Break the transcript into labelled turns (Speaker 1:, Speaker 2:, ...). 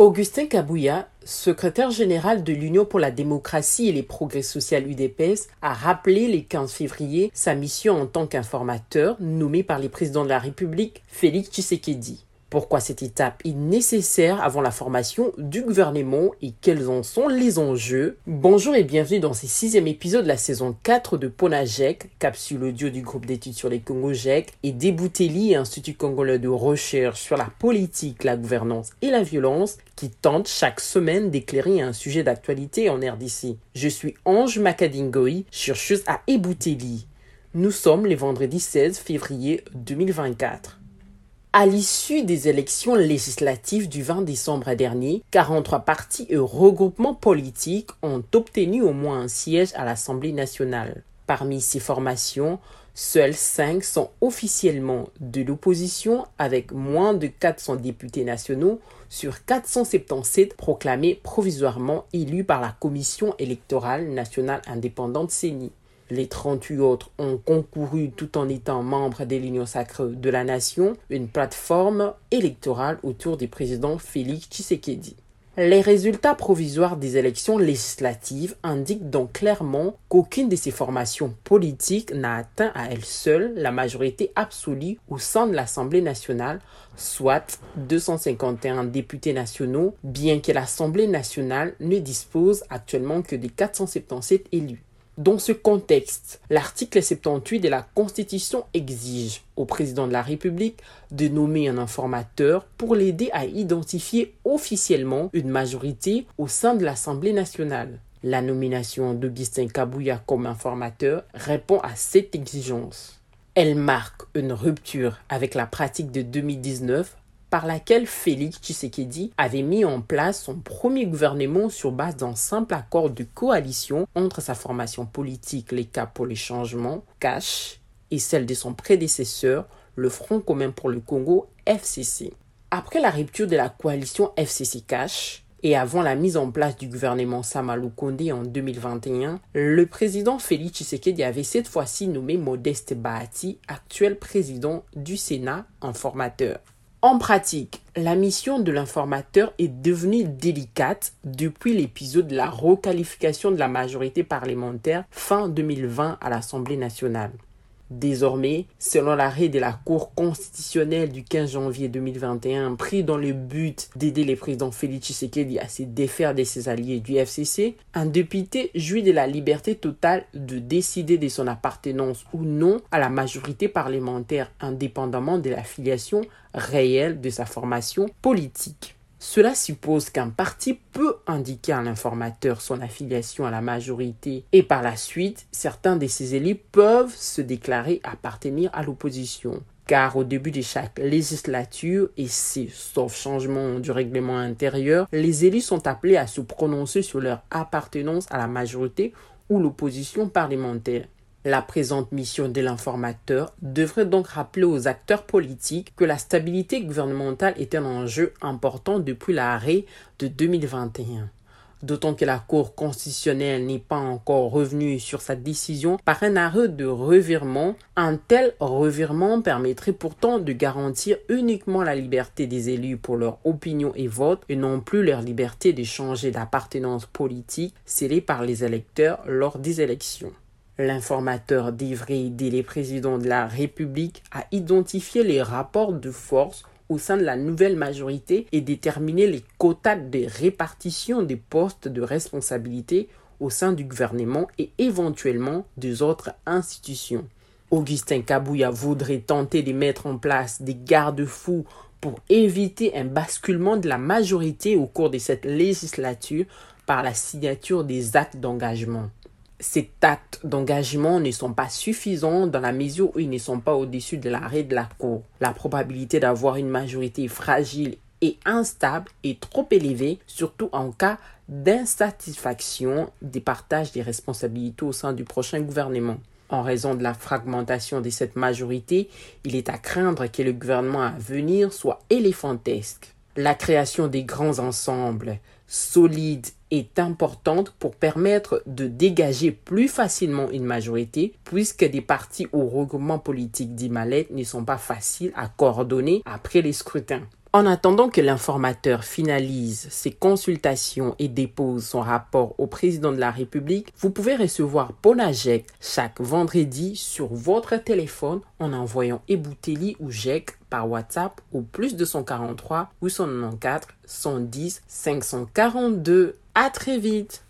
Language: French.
Speaker 1: Augustin Kabouya, secrétaire général de l'Union pour la démocratie et les progrès sociaux UDPS, a rappelé le 15 février sa mission en tant qu'informateur nommé par le président de la République, Félix Tshisekedi. Pourquoi cette étape est nécessaire avant la formation du gouvernement et quels en sont les enjeux? Bonjour et bienvenue dans ce sixième épisode de la saison 4 de Ponajek, capsule audio du groupe d'études sur les Congo-JEC et Debouteli, Institut congolais de recherche sur la politique, la gouvernance et la violence qui tente chaque semaine d'éclairer un sujet d'actualité en RDC. Je suis Ange Makadingoi, chercheuse à Ebouteli. Nous sommes les vendredis 16 février 2024. À l'issue des élections législatives du 20 décembre dernier, 43 partis et regroupements politiques ont obtenu au moins un siège à l'Assemblée nationale. Parmi ces formations, seuls 5 sont officiellement de l'opposition avec moins de 400 députés nationaux sur 477 proclamés provisoirement élus par la Commission électorale nationale indépendante CENI. Les 38 autres ont concouru tout en étant membres de l'Union sacrée de la nation, une plateforme électorale autour du président Félix Tshisekedi. Les résultats provisoires des élections législatives indiquent donc clairement qu'aucune de ces formations politiques n'a atteint à elle seule la majorité absolue au sein de l'Assemblée nationale, soit 251 députés nationaux, bien que l'Assemblée nationale ne dispose actuellement que des 477 élus. Dans ce contexte, l'article 78 de la Constitution exige au président de la République de nommer un informateur pour l'aider à identifier officiellement une majorité au sein de l'Assemblée nationale. La nomination d'Augustin Kabouya comme informateur répond à cette exigence. Elle marque une rupture avec la pratique de 2019 par laquelle Félix Tshisekedi avait mis en place son premier gouvernement sur base d'un simple accord de coalition entre sa formation politique Les Cas pour les changements, CASH, et celle de son prédécesseur, le Front commun pour le Congo, FCC. Après la rupture de la coalition FCC-CASH, et avant la mise en place du gouvernement Samalou Kondé en 2021, le président Félix Tshisekedi avait cette fois-ci nommé Modeste Bahati, actuel président du Sénat, en formateur. En pratique, la mission de l'informateur est devenue délicate depuis l'épisode de la requalification de la majorité parlementaire fin 2020 à l'Assemblée nationale. Désormais, selon l'arrêt de la Cour constitutionnelle du 15 janvier 2021, pris dans le but d'aider le président Félix Tshisekedi à se défaire de ses alliés du FCC, un député jouit de la liberté totale de décider de son appartenance ou non à la majorité parlementaire indépendamment de la filiation réelle de sa formation politique. Cela suppose qu'un parti peut indiquer à l'informateur son affiliation à la majorité et par la suite, certains de ses élus peuvent se déclarer appartenir à l'opposition. Car au début de chaque législature, et c'est sauf changement du règlement intérieur, les élus sont appelés à se prononcer sur leur appartenance à la majorité ou l'opposition parlementaire. La présente mission de l'informateur devrait donc rappeler aux acteurs politiques que la stabilité gouvernementale est un enjeu important depuis l'arrêt de 2021 d'autant que la Cour constitutionnelle n'est pas encore revenue sur sa décision par un arrêt de revirement. Un tel revirement permettrait pourtant de garantir uniquement la liberté des élus pour leur opinion et vote et non plus leur liberté de changer d'appartenance politique scellée par les électeurs lors des élections. L'informateur devrait aider les présidents de la République à identifier les rapports de force au sein de la nouvelle majorité et déterminer les quotas de répartition des postes de responsabilité au sein du gouvernement et éventuellement des autres institutions. Augustin Kabouya voudrait tenter de mettre en place des garde-fous pour éviter un basculement de la majorité au cours de cette législature par la signature des actes d'engagement ces actes d'engagement ne sont pas suffisants dans la mesure où ils ne sont pas au-dessus de l'arrêt de la Cour. La probabilité d'avoir une majorité fragile et instable est trop élevée, surtout en cas d'insatisfaction des partages des responsabilités au sein du prochain gouvernement. En raison de la fragmentation de cette majorité, il est à craindre que le gouvernement à venir soit éléphantesque. La création des grands ensembles solides est importante pour permettre de dégager plus facilement une majorité puisque des partis ou regroupements politiques dits ne sont pas faciles à coordonner après les scrutins. En attendant que l'informateur finalise ses consultations et dépose son rapport au président de la République, vous pouvez recevoir Bonajek chaque vendredi sur votre téléphone en envoyant Ebouteli ou JEC par WhatsApp au plus 243 894 110 542. À très vite!